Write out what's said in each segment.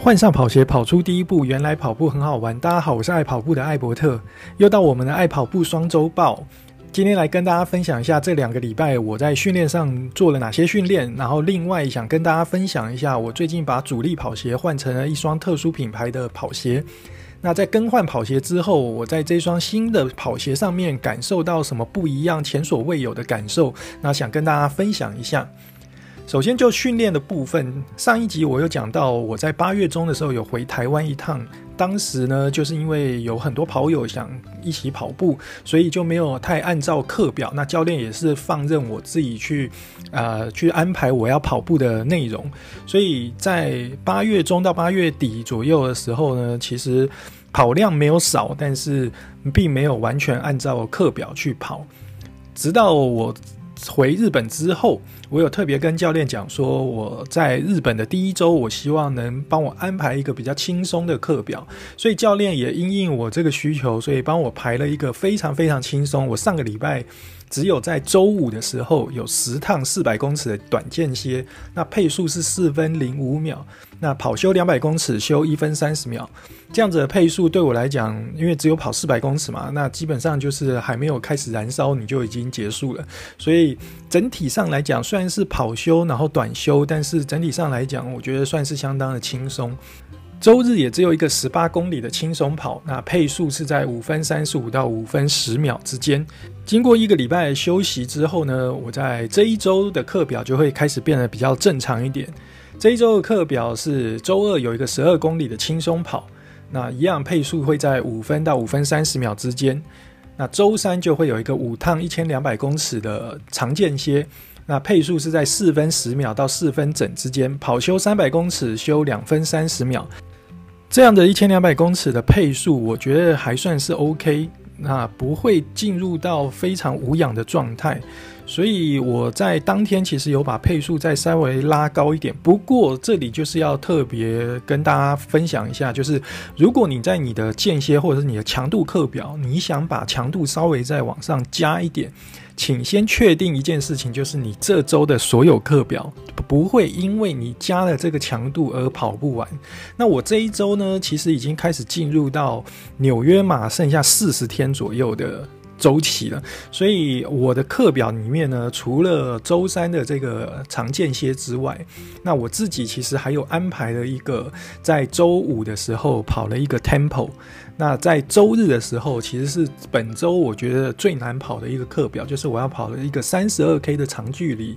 换上跑鞋，跑出第一步。原来跑步很好玩。大家好，我是爱跑步的艾伯特，又到我们的爱跑步双周报。今天来跟大家分享一下这两个礼拜我在训练上做了哪些训练，然后另外想跟大家分享一下，我最近把主力跑鞋换成了一双特殊品牌的跑鞋。那在更换跑鞋之后，我在这双新的跑鞋上面感受到什么不一样、前所未有的感受？那想跟大家分享一下。首先就训练的部分，上一集我有讲到，我在八月中的时候有回台湾一趟，当时呢就是因为有很多跑友想一起跑步，所以就没有太按照课表。那教练也是放任我自己去，呃，去安排我要跑步的内容。所以在八月中到八月底左右的时候呢，其实跑量没有少，但是并没有完全按照课表去跑，直到我。回日本之后，我有特别跟教练讲说，我在日本的第一周，我希望能帮我安排一个比较轻松的课表，所以教练也因应我这个需求，所以帮我排了一个非常非常轻松。我上个礼拜。只有在周五的时候有十趟四百公尺的短间歇，那配速是四分零五秒，那跑休两百公尺休一分三十秒，这样子的配速对我来讲，因为只有跑四百公尺嘛，那基本上就是还没有开始燃烧你就已经结束了，所以整体上来讲，虽然是跑休然后短休，但是整体上来讲，我觉得算是相当的轻松。周日也只有一个十八公里的轻松跑，那配速是在五分三十五到五分十秒之间。经过一个礼拜休息之后呢，我在这一周的课表就会开始变得比较正常一点。这一周的课表是周二有一个十二公里的轻松跑，那一样配速会在五分到五分三十秒之间。那周三就会有一个五趟一千两百公尺的长间歇，那配速是在四分十秒到四分整之间，跑修三百公尺修两分三十秒。这样的一千两百公尺的配速，我觉得还算是 OK，那不会进入到非常无氧的状态，所以我在当天其实有把配速再稍微拉高一点。不过这里就是要特别跟大家分享一下，就是如果你在你的间歇或者是你的强度课表，你想把强度稍微再往上加一点。请先确定一件事情，就是你这周的所有课表不会因为你加了这个强度而跑不完。那我这一周呢，其实已经开始进入到纽约马剩下四十天左右的周期了，所以我的课表里面呢，除了周三的这个常间歇之外，那我自己其实还有安排了一个在周五的时候跑了一个 tempo。那在周日的时候，其实是本周我觉得最难跑的一个课表，就是我要跑了一个三十二 K 的长距离。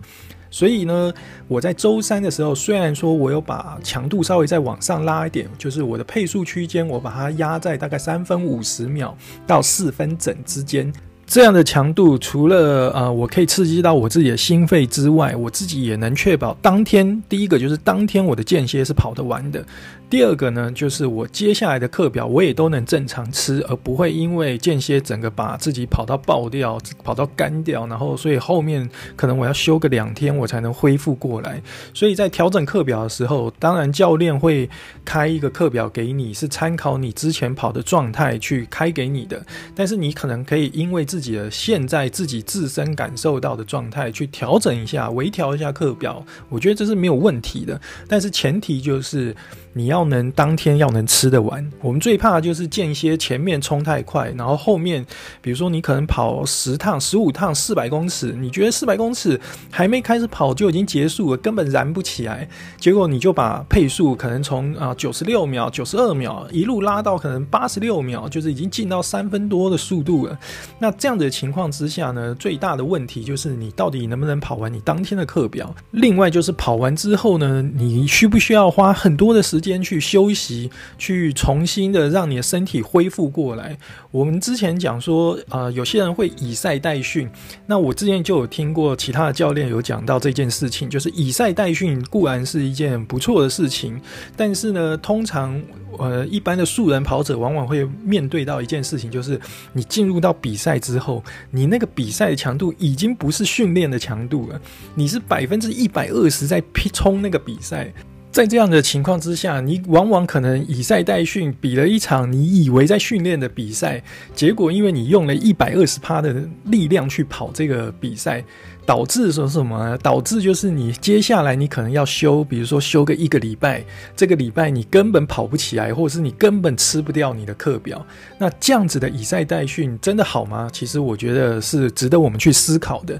所以呢，我在周三的时候，虽然说我有把强度稍微再往上拉一点，就是我的配速区间，我把它压在大概三分五十秒到四分整之间。这样的强度，除了呃，我可以刺激到我自己的心肺之外，我自己也能确保当天第一个就是当天我的间歇是跑得完的。第二个呢，就是我接下来的课表我也都能正常吃，而不会因为间歇整个把自己跑到爆掉，跑到干掉，然后所以后面可能我要休个两天我才能恢复过来。所以在调整课表的时候，当然教练会开一个课表给你，是参考你之前跑的状态去开给你的，但是你可能可以因为自己的现在自己自身感受到的状态去调整一下，微调一下课表，我觉得这是没有问题的。但是前提就是你要能当天要能吃得完。我们最怕就是间歇前面冲太快，然后后面比如说你可能跑十趟、十五趟、四百公尺，你觉得四百公尺还没开始跑就已经结束了，根本燃不起来，结果你就把配速可能从啊九十六秒、九十二秒一路拉到可能八十六秒，就是已经进到三分多的速度了。那这样。这样的情况之下呢，最大的问题就是你到底能不能跑完你当天的课表？另外就是跑完之后呢，你需不需要花很多的时间去休息，去重新的让你的身体恢复过来？我们之前讲说，呃，有些人会以赛代训。那我之前就有听过其他的教练有讲到这件事情，就是以赛代训固然是一件不错的事情，但是呢，通常呃一般的素人跑者往往会面对到一件事情，就是你进入到比赛之后。你那个比赛的强度已经不是训练的强度了，你是百分之一百二十在拼冲那个比赛。在这样的情况之下，你往往可能以赛代训，比了一场你以为在训练的比赛，结果因为你用了一百二十趴的力量去跑这个比赛，导致说什么呢？导致就是你接下来你可能要休，比如说休个一个礼拜，这个礼拜你根本跑不起来，或者是你根本吃不掉你的课表。那这样子的以赛代训真的好吗？其实我觉得是值得我们去思考的。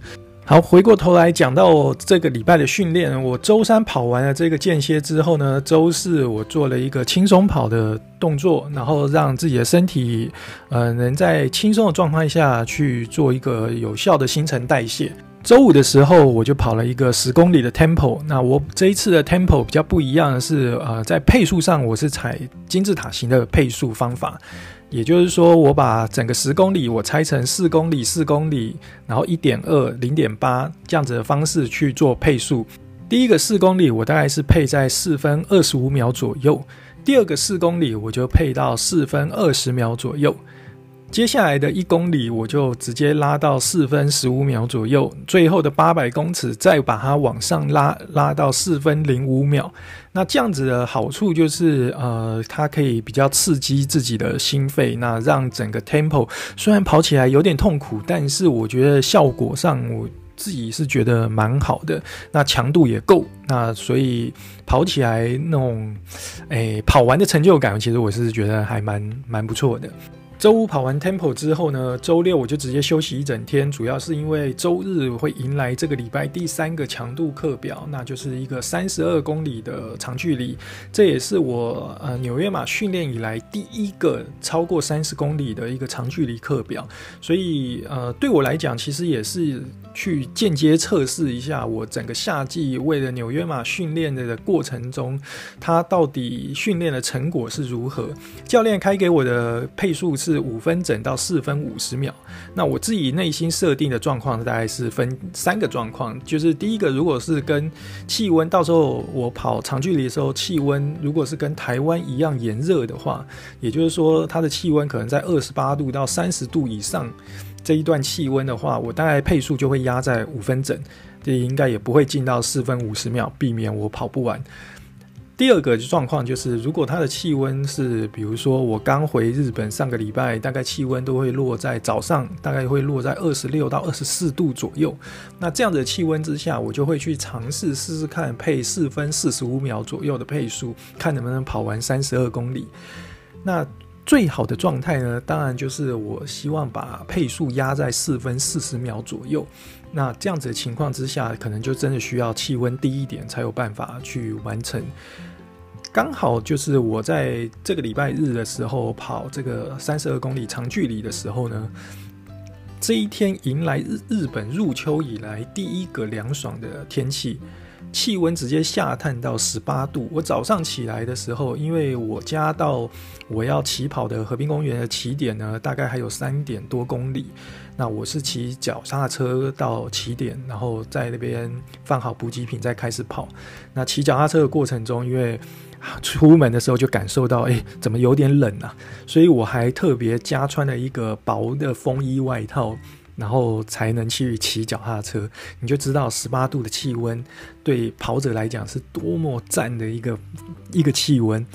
好，回过头来讲到这个礼拜的训练，我周三跑完了这个间歇之后呢，周四我做了一个轻松跑的动作，然后让自己的身体，呃，能在轻松的状态下去做一个有效的新陈代谢。周五的时候，我就跑了一个十公里的 tempo。那我这一次的 tempo 比较不一样的是，呃，在配速上我是采金字塔型的配速方法。也就是说，我把整个十公里我拆成四公里、四公里，然后一点二、零点八这样子的方式去做配速。第一个四公里我大概是配在四分二十五秒左右，第二个四公里我就配到四分二十秒左右。接下来的一公里，我就直接拉到四分十五秒左右，最后的八百公尺再把它往上拉，拉到四分零五秒。那这样子的好处就是，呃，它可以比较刺激自己的心肺，那让整个 tempo 虽然跑起来有点痛苦，但是我觉得效果上我自己是觉得蛮好的。那强度也够，那所以跑起来那种，诶，跑完的成就感，其实我是觉得还蛮蛮不错的。周五跑完 tempo 之后呢，周六我就直接休息一整天，主要是因为周日会迎来这个礼拜第三个强度课表，那就是一个三十二公里的长距离，这也是我呃纽约马训练以来第一个超过三十公里的一个长距离课表，所以呃对我来讲，其实也是去间接测试一下我整个夏季为了纽约马训练的过程中，它到底训练的成果是如何。教练开给我的配速是。是五分整到四分五十秒。那我自己内心设定的状况大概是分三个状况，就是第一个，如果是跟气温，到时候我跑长距离的时候，气温如果是跟台湾一样炎热的话，也就是说它的气温可能在二十八度到三十度以上这一段气温的话，我大概配速就会压在五分整，这应该也不会进到四分五十秒，避免我跑不完。第二个状况就是，如果它的气温是，比如说我刚回日本，上个礼拜大概气温都会落在早上，大概会落在二十六到二十四度左右。那这样的气温之下，我就会去尝试试试看配四分四十五秒左右的配速，看能不能跑完三十二公里。那最好的状态呢，当然就是我希望把配速压在四分四十秒左右。那这样子的情况之下，可能就真的需要气温低一点，才有办法去完成。刚好就是我在这个礼拜日的时候跑这个三十二公里长距离的时候呢，这一天迎来日日本入秋以来第一个凉爽的天气，气温直接下探到十八度。我早上起来的时候，因为我家到我要起跑的河滨公园的起点呢，大概还有三点多公里。那我是骑脚踏车到起点，然后在那边放好补给品，再开始跑。那骑脚踏车的过程中，因为出门的时候就感受到，哎，怎么有点冷啊？所以我还特别加穿了一个薄的风衣外套，然后才能去骑脚踏车。你就知道十八度的气温对跑者来讲是多么赞的一个一个气温。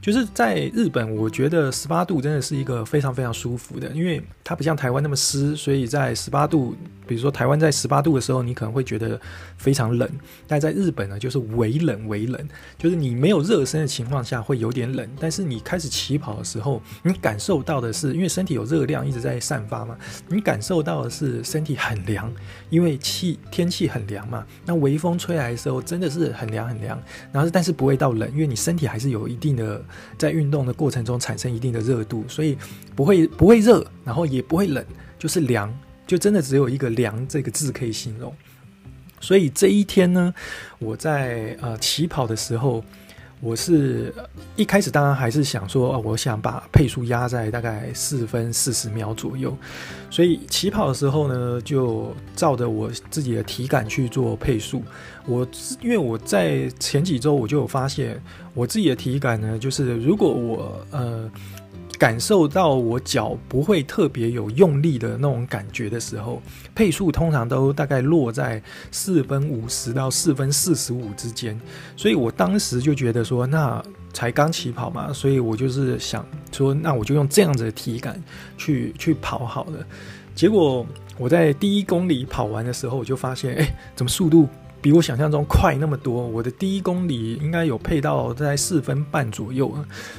就是在日本，我觉得十八度真的是一个非常非常舒服的，因为它不像台湾那么湿，所以在十八度，比如说台湾在十八度的时候，你可能会觉得非常冷，但在日本呢，就是微冷微冷，就是你没有热身的情况下会有点冷，但是你开始起跑的时候，你感受到的是，因为身体有热量一直在散发嘛，你感受到的是身体很凉，因为气天气很凉嘛，那微风吹来的时候真的是很凉很凉，然后但是不会到冷，因为你身体还是有一定的。在运动的过程中产生一定的热度，所以不会不会热，然后也不会冷，就是凉，就真的只有一个“凉”这个字可以形容。所以这一天呢，我在呃起跑的时候。我是一开始当然还是想说，我想把配速压在大概四分四十秒左右，所以起跑的时候呢，就照着我自己的体感去做配速。我因为我在前几周我就有发现，我自己的体感呢，就是如果我呃。感受到我脚不会特别有用力的那种感觉的时候，配速通常都大概落在四分五十到四分四十五之间。所以我当时就觉得说，那才刚起跑嘛，所以我就是想说，那我就用这样子的体感去去跑好了。结果我在第一公里跑完的时候，我就发现，哎，怎么速度比我想象中快那么多，我的第一公里应该有配到在四分半左右，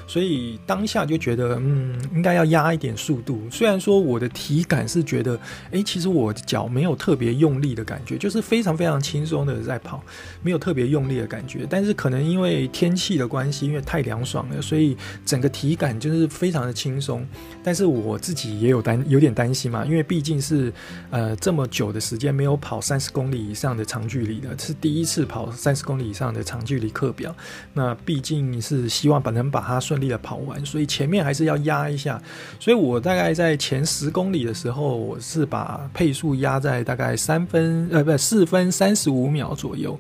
所以当下就觉得，嗯，应该要压一点速度。虽然说我的体感是觉得，诶，其实我脚没有特别用力的感觉，就是非常非常轻松的在跑，没有特别用力的感觉。但是可能因为天气的关系，因为太凉爽了，所以整个体感就是非常的轻松。但是我自己也有担有点担心嘛，因为毕竟是呃这么久的时间没有跑三十公里以上的长距离的。是第一次跑三十公里以上的长距离课表，那毕竟是希望把能把它顺利的跑完，所以前面还是要压一下。所以我大概在前十公里的时候，我是把配速压在大概三分呃不四分三十五秒左右。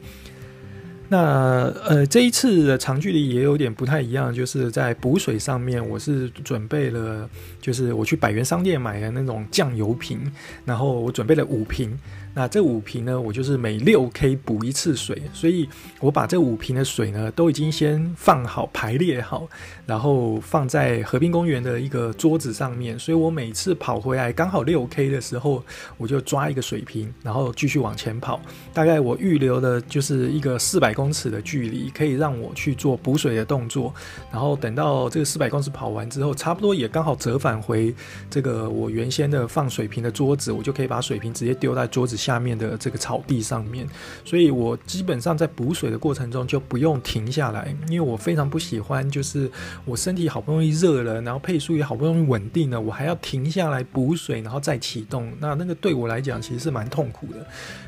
那呃这一次的长距离也有点不太一样，就是在补水上面，我是准备了，就是我去百元商店买的那种酱油瓶，然后我准备了五瓶。那这五瓶呢，我就是每六 K 补一次水，所以我把这五瓶的水呢都已经先放好排列好，然后放在河滨公园的一个桌子上面，所以我每次跑回来刚好六 K 的时候，我就抓一个水瓶，然后继续往前跑。大概我预留的就是一个四百公尺的距离，可以让我去做补水的动作。然后等到这个四百公尺跑完之后，差不多也刚好折返回这个我原先的放水瓶的桌子，我就可以把水瓶直接丢在桌子下面的这个草地上面，所以我基本上在补水的过程中就不用停下来，因为我非常不喜欢，就是我身体好不容易热了，然后配速也好不容易稳定了，我还要停下来补水，然后再启动，那那个对我来讲其实是蛮痛苦的。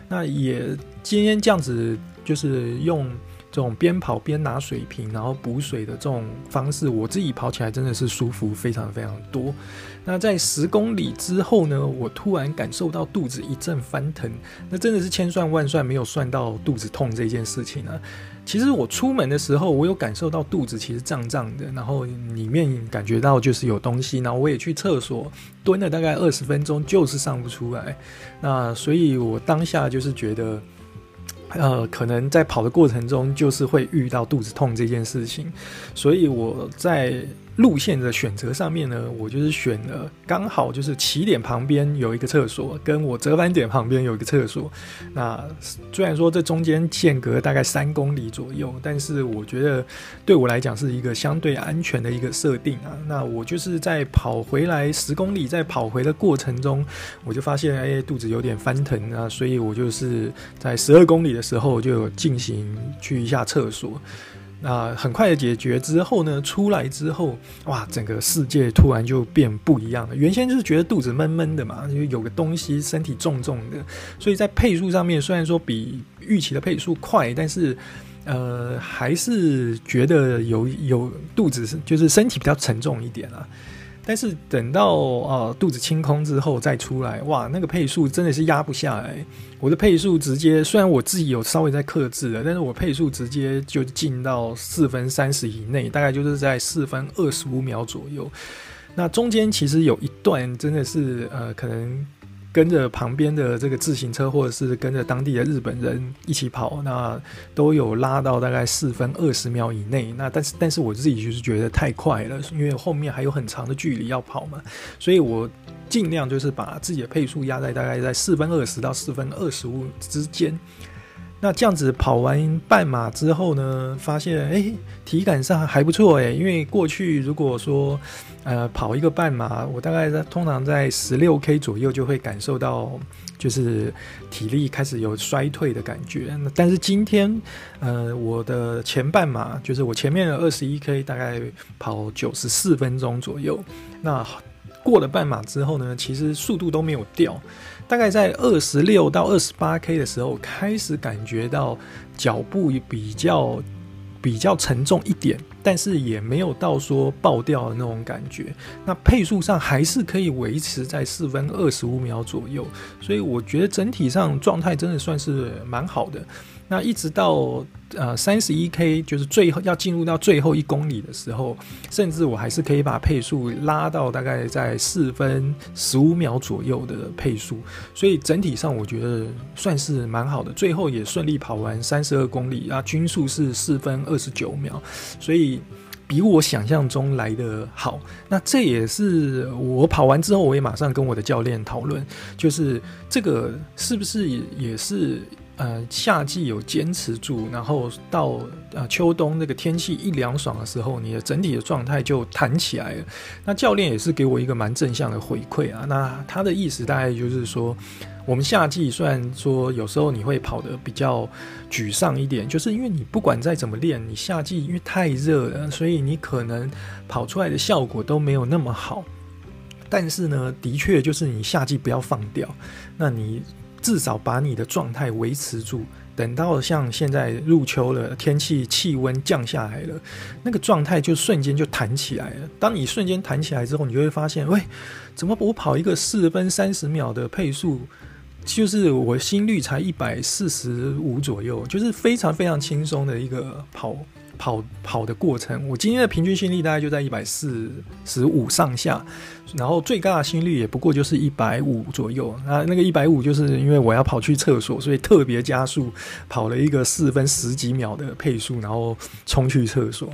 那也今天这样子，就是用。这种边跑边拿水瓶，然后补水的这种方式，我自己跑起来真的是舒服非常非常多。那在十公里之后呢，我突然感受到肚子一阵翻腾，那真的是千算万算没有算到肚子痛这件事情啊。其实我出门的时候，我有感受到肚子其实胀胀的，然后里面感觉到就是有东西，然后我也去厕所蹲了大概二十分钟，就是上不出来。那所以我当下就是觉得。呃，可能在跑的过程中，就是会遇到肚子痛这件事情，所以我在。路线的选择上面呢，我就是选了刚好就是起点旁边有一个厕所，跟我折返点旁边有一个厕所。那虽然说这中间间隔大概三公里左右，但是我觉得对我来讲是一个相对安全的一个设定啊。那我就是在跑回来十公里，在跑回的过程中，我就发现哎肚子有点翻腾啊，所以我就是在十二公里的时候就进行去一下厕所。啊很快的解决之后呢，出来之后，哇，整个世界突然就变不一样了。原先就是觉得肚子闷闷的嘛，就有个东西，身体重重的，所以在配速上面虽然说比预期的配速快，但是呃，还是觉得有有肚子就是身体比较沉重一点啊。但是等到呃肚子清空之后再出来，哇，那个配速真的是压不下来。我的配速直接，虽然我自己有稍微在克制的，但是我配速直接就进到四分三十以内，大概就是在四分二十五秒左右。那中间其实有一段真的是呃可能。跟着旁边的这个自行车，或者是跟着当地的日本人一起跑，那都有拉到大概四分二十秒以内。那但是但是我自己就是觉得太快了，因为后面还有很长的距离要跑嘛，所以我尽量就是把自己的配速压在大概在四分二十到四分二十五之间。那这样子跑完半马之后呢，发现诶，体感上还不错诶，因为过去如果说呃跑一个半马，我大概在通常在十六 K 左右就会感受到就是体力开始有衰退的感觉。但是今天呃我的前半马就是我前面的二十一 K 大概跑九十四分钟左右，那过了半马之后呢，其实速度都没有掉。大概在二十六到二十八 K 的时候，开始感觉到脚步比较比较沉重一点，但是也没有到说爆掉的那种感觉。那配速上还是可以维持在四分二十五秒左右，所以我觉得整体上状态真的算是蛮好的。那一直到呃三十一 K，就是最后要进入到最后一公里的时候，甚至我还是可以把配速拉到大概在四分十五秒左右的配速，所以整体上我觉得算是蛮好的。最后也顺利跑完三十二公里啊，均速是四分二十九秒，所以。比我想象中来的好，那这也是我跑完之后，我也马上跟我的教练讨论，就是这个是不是也是呃夏季有坚持住，然后到呃秋冬那个天气一凉爽的时候，你的整体的状态就弹起来了。那教练也是给我一个蛮正向的回馈啊，那他的意思大概就是说。我们夏季虽然说有时候你会跑得比较沮丧一点，就是因为你不管再怎么练，你夏季因为太热了，所以你可能跑出来的效果都没有那么好。但是呢，的确就是你夏季不要放掉，那你至少把你的状态维持住，等到像现在入秋了，天气气温降下来了，那个状态就瞬间就弹起来了。当你瞬间弹起来之后，你就会发现，喂，怎么我跑一个四分三十秒的配速？就是我心率才一百四十五左右，就是非常非常轻松的一个跑跑跑的过程。我今天的平均心率大概就在一百四十五上下，然后最高的心率也不过就是一百五左右。那那个一百五就是因为我要跑去厕所，所以特别加速跑了一个四分十几秒的配速，然后冲去厕所。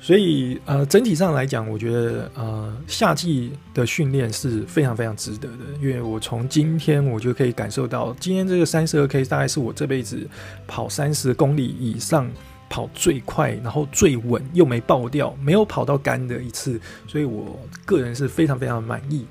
所以，呃，整体上来讲，我觉得，呃，夏季的训练是非常非常值得的，因为我从今天我就可以感受到，今天这个三十二 K 大概是我这辈子跑三十公里以上跑最快，然后最稳又没爆掉，没有跑到干的一次，所以我个人是非常非常满意，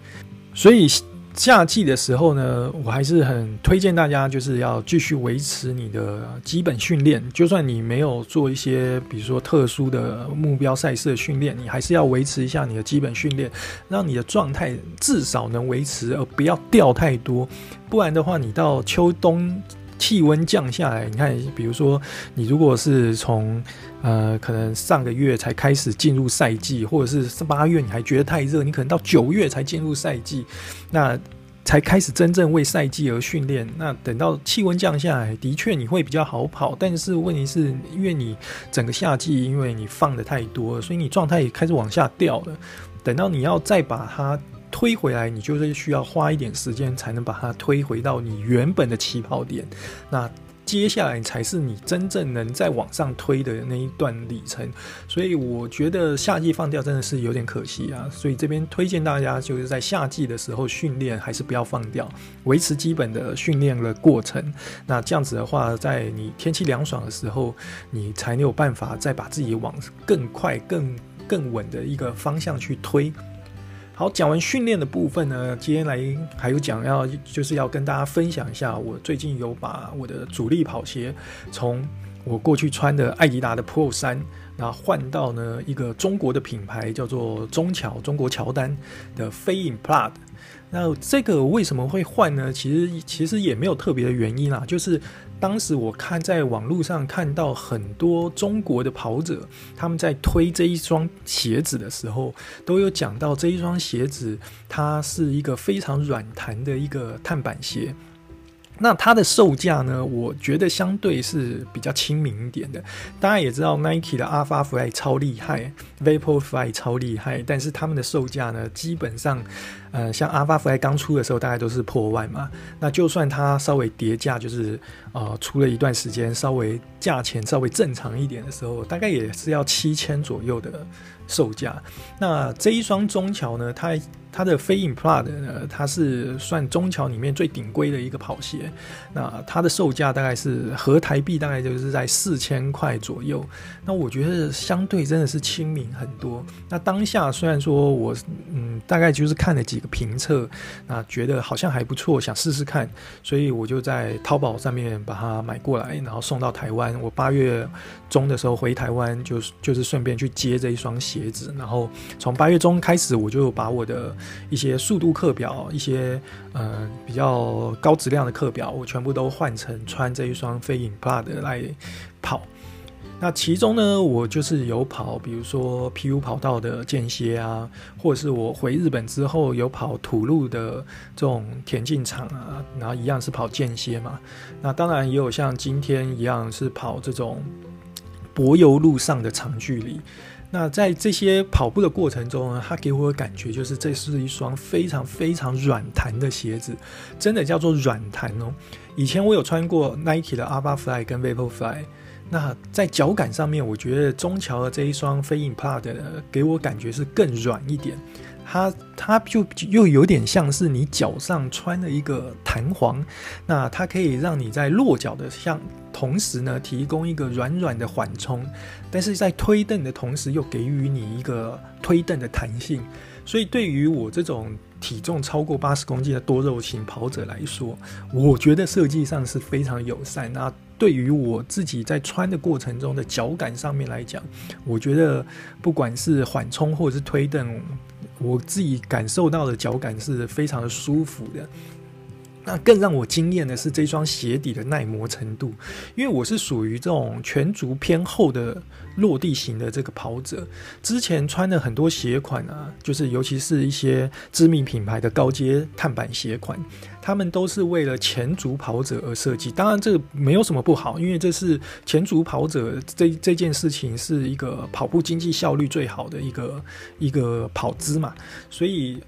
所以。夏季的时候呢，我还是很推荐大家，就是要继续维持你的基本训练。就算你没有做一些，比如说特殊的目标赛事的训练，你还是要维持一下你的基本训练，让你的状态至少能维持，而不要掉太多。不然的话，你到秋冬。气温降下来，你看，比如说你如果是从呃，可能上个月才开始进入赛季，或者是八月你还觉得太热，你可能到九月才进入赛季，那才开始真正为赛季而训练。那等到气温降下来，的确你会比较好跑，但是问题是因为你整个夏季因为你放的太多了，所以你状态也开始往下掉了。等到你要再把它。推回来，你就是需要花一点时间才能把它推回到你原本的起跑点。那接下来才是你真正能再往上推的那一段里程。所以我觉得夏季放掉真的是有点可惜啊。所以这边推荐大家就是在夏季的时候训练还是不要放掉，维持基本的训练的过程。那这样子的话，在你天气凉爽的时候，你才能有办法再把自己往更快、更更稳的一个方向去推。好，讲完训练的部分呢，今天来还有讲要就是要跟大家分享一下，我最近有把我的主力跑鞋从我过去穿的艾迪达的 Pro 三，那换到呢一个中国的品牌叫做中乔，中国乔丹的飞影 Plus。那这个为什么会换呢？其实其实也没有特别的原因啦，就是。当时我看在网络上看到很多中国的跑者，他们在推这一双鞋子的时候，都有讲到这一双鞋子，它是一个非常软弹的一个碳板鞋。那它的售价呢？我觉得相对是比较亲民一点的。大家也知道，Nike 的 Alpha Fly 超厉害，Vaporfly 超厉害，但是他们的售价呢，基本上，呃，像 Alpha Fly 刚出的时候，大概都是破万嘛。那就算它稍微跌价，就是呃，出了一段时间，稍微价钱稍微正常一点的时候，大概也是要七千左右的售价。那这一双中桥呢，它。它的飞影 Plus 呢，它是算中桥里面最顶规的一个跑鞋，那它的售价大概是合台币大概就是在四千块左右。那我觉得相对真的是亲民很多。那当下虽然说我嗯大概就是看了几个评测，那觉得好像还不错，想试试看，所以我就在淘宝上面把它买过来，然后送到台湾。我八月中的时候回台湾，就是就是顺便去接这一双鞋子，然后从八月中开始，我就把我的。一些速度课表，一些呃比较高质量的课表，我全部都换成穿这一双飞影 Plus 来跑。那其中呢，我就是有跑，比如说 PU 跑道的间歇啊，或者是我回日本之后有跑土路的这种田径场啊，然后一样是跑间歇嘛。那当然也有像今天一样是跑这种柏油路上的长距离。那在这些跑步的过程中呢，它给我的感觉就是这是一双非常非常软弹的鞋子，真的叫做软弹哦。以前我有穿过 Nike 的 Alphafly 跟 Vaporfly，那在脚感上面，我觉得中桥的这一双飞影 pla 的给我感觉是更软一点。它它就又有点像是你脚上穿了一个弹簧，那它可以让你在落脚的像同时呢，提供一个软软的缓冲，但是在推蹬的同时又给予你一个推蹬的弹性，所以对于我这种体重超过八十公斤的多肉型跑者来说，我觉得设计上是非常友善。那对于我自己在穿的过程中的脚感上面来讲，我觉得不管是缓冲或者是推蹬。我自己感受到的脚感是非常的舒服的。那更让我惊艳的是这双鞋底的耐磨程度，因为我是属于这种全足偏厚的落地型的这个跑者。之前穿的很多鞋款啊，就是尤其是一些知名品牌的高阶碳板鞋款，他们都是为了前足跑者而设计。当然，这个没有什么不好，因为这是前足跑者这这件事情是一个跑步经济效率最好的一个一个跑姿嘛，所以。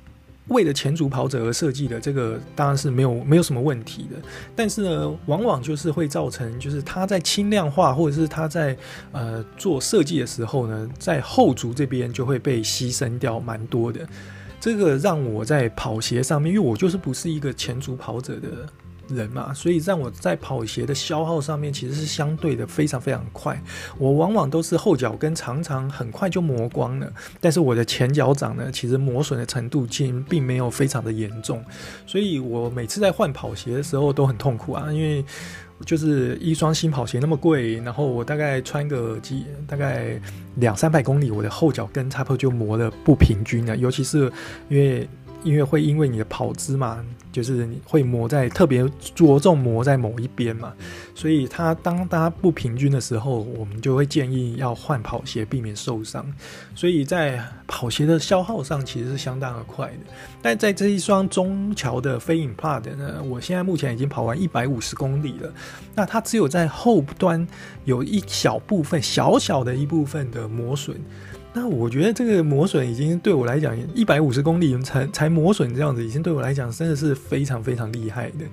为了前足跑者而设计的这个当然是没有没有什么问题的，但是呢，往往就是会造成，就是它在轻量化或者是它在呃做设计的时候呢，在后足这边就会被牺牲掉蛮多的。这个让我在跑鞋上面，因为我就是不是一个前足跑者的。人嘛，所以让我在跑鞋的消耗上面其实是相对的非常非常快。我往往都是后脚跟常常很快就磨光了，但是我的前脚掌呢，其实磨损的程度其实并没有非常的严重。所以我每次在换跑鞋的时候都很痛苦啊，因为就是一双新跑鞋那么贵，然后我大概穿个几大概两三百公里，我的后脚跟差不多就磨得不平均了，尤其是因为。因为会因为你的跑姿嘛，就是你会磨在特别着重磨在某一边嘛，所以它当它不平均的时候，我们就会建议要换跑鞋，避免受伤。所以在跑鞋的消耗上其实是相当的快的。但在这一双中桥的飞影 Plat 呢，我现在目前已经跑完一百五十公里了，那它只有在后端有一小部分小小的一部分的磨损。那我觉得这个磨损已经对我来讲，一百五十公里才才磨损这样子，已经对我来讲真的是非常非常厉害的。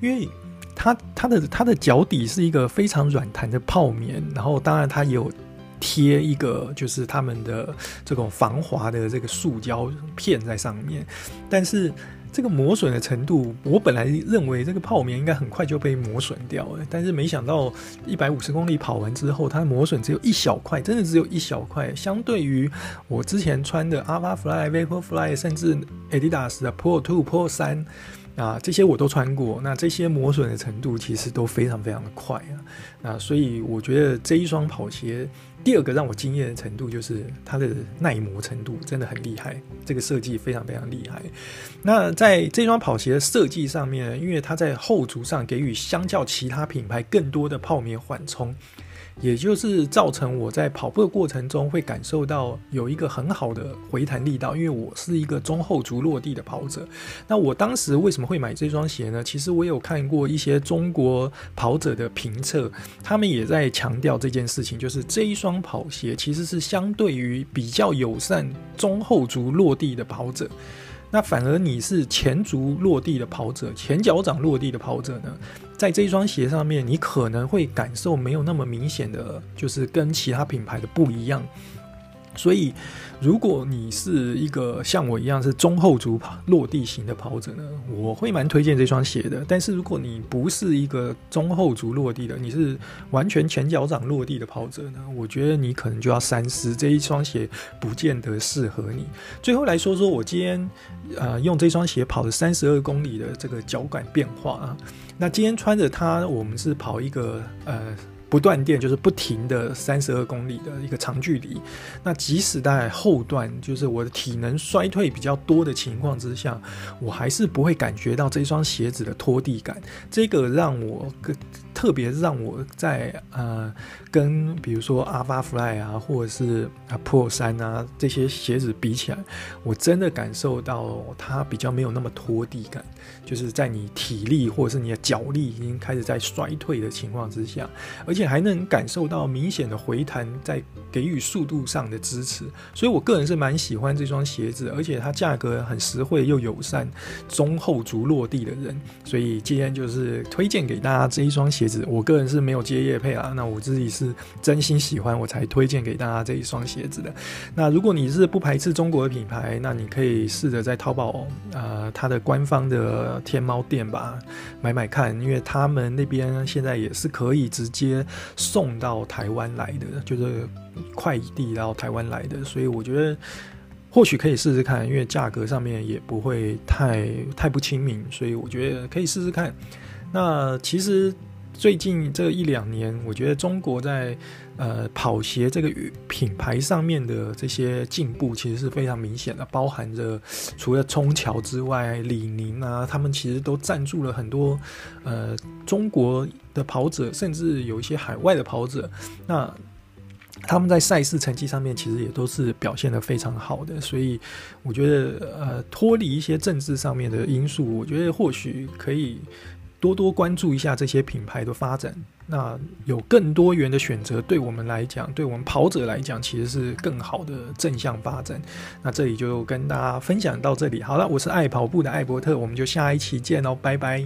因为它它的它的脚底是一个非常软弹的泡棉，然后当然它有贴一个就是他们的这种防滑的这个塑胶片在上面，但是。这个磨损的程度，我本来认为这个泡棉应该很快就被磨损掉了，但是没想到一百五十公里跑完之后，它磨损只有一小块，真的只有一小块。相对于我之前穿的 Alphafly、Vaporfly，甚至 Adidas 的 Pro Two、Pro 三啊，这些我都穿过，那这些磨损的程度其实都非常非常的快啊，那所以我觉得这一双跑鞋。第二个让我惊艳的程度就是它的耐磨程度真的很厉害，这个设计非常非常厉害。那在这双跑鞋的设计上面，因为它在后足上给予相较其他品牌更多的泡棉缓冲。也就是造成我在跑步的过程中会感受到有一个很好的回弹力道，因为我是一个中后足落地的跑者。那我当时为什么会买这双鞋呢？其实我有看过一些中国跑者的评测，他们也在强调这件事情，就是这一双跑鞋其实是相对于比较友善中后足落地的跑者。那反而你是前足落地的跑者，前脚掌落地的跑者呢，在这一双鞋上面，你可能会感受没有那么明显的，就是跟其他品牌的不一样。所以，如果你是一个像我一样是中后足跑落地型的跑者呢，我会蛮推荐这双鞋的。但是，如果你不是一个中后足落地的，你是完全前脚掌落地的跑者呢，我觉得你可能就要三思，这一双鞋不见得适合你。最后来说说我今天呃用这双鞋跑了三十二公里的这个脚感变化啊。那今天穿着它，我们是跑一个呃。不断电就是不停的三十二公里的一个长距离，那即使在后段，就是我的体能衰退比较多的情况之下，我还是不会感觉到这双鞋子的拖地感。这个让我更特别让我在呃跟比如说阿巴 Fly 啊，或者是啊 Pro 三啊这些鞋子比起来，我真的感受到它比较没有那么拖地感，就是在你体力或者是你的脚力已经开始在衰退的情况之下，而且还能感受到明显的回弹在给予速度上的支持，所以我个人是蛮喜欢这双鞋子，而且它价格很实惠又友善，中后足落地的人，所以今天就是推荐给大家这一双鞋我个人是没有接业配啊，那我自己是真心喜欢，我才推荐给大家这一双鞋子的。那如果你是不排斥中国的品牌，那你可以试着在淘宝呃它的官方的天猫店吧买买看，因为他们那边现在也是可以直接送到台湾来的，就是快递到台湾来的，所以我觉得。或许可以试试看，因为价格上面也不会太太不亲民，所以我觉得可以试试看。那其实最近这一两年，我觉得中国在呃跑鞋这个品牌上面的这些进步，其实是非常明显的，包含着除了冲桥之外，李宁啊，他们其实都赞助了很多呃中国的跑者，甚至有一些海外的跑者。那他们在赛事成绩上面其实也都是表现得非常好的，所以我觉得呃脱离一些政治上面的因素，我觉得或许可以多多关注一下这些品牌的发展。那有更多元的选择，对我们来讲，对我们跑者来讲，其实是更好的正向发展。那这里就跟大家分享到这里，好了，我是爱跑步的艾伯特，我们就下一期见哦，拜拜。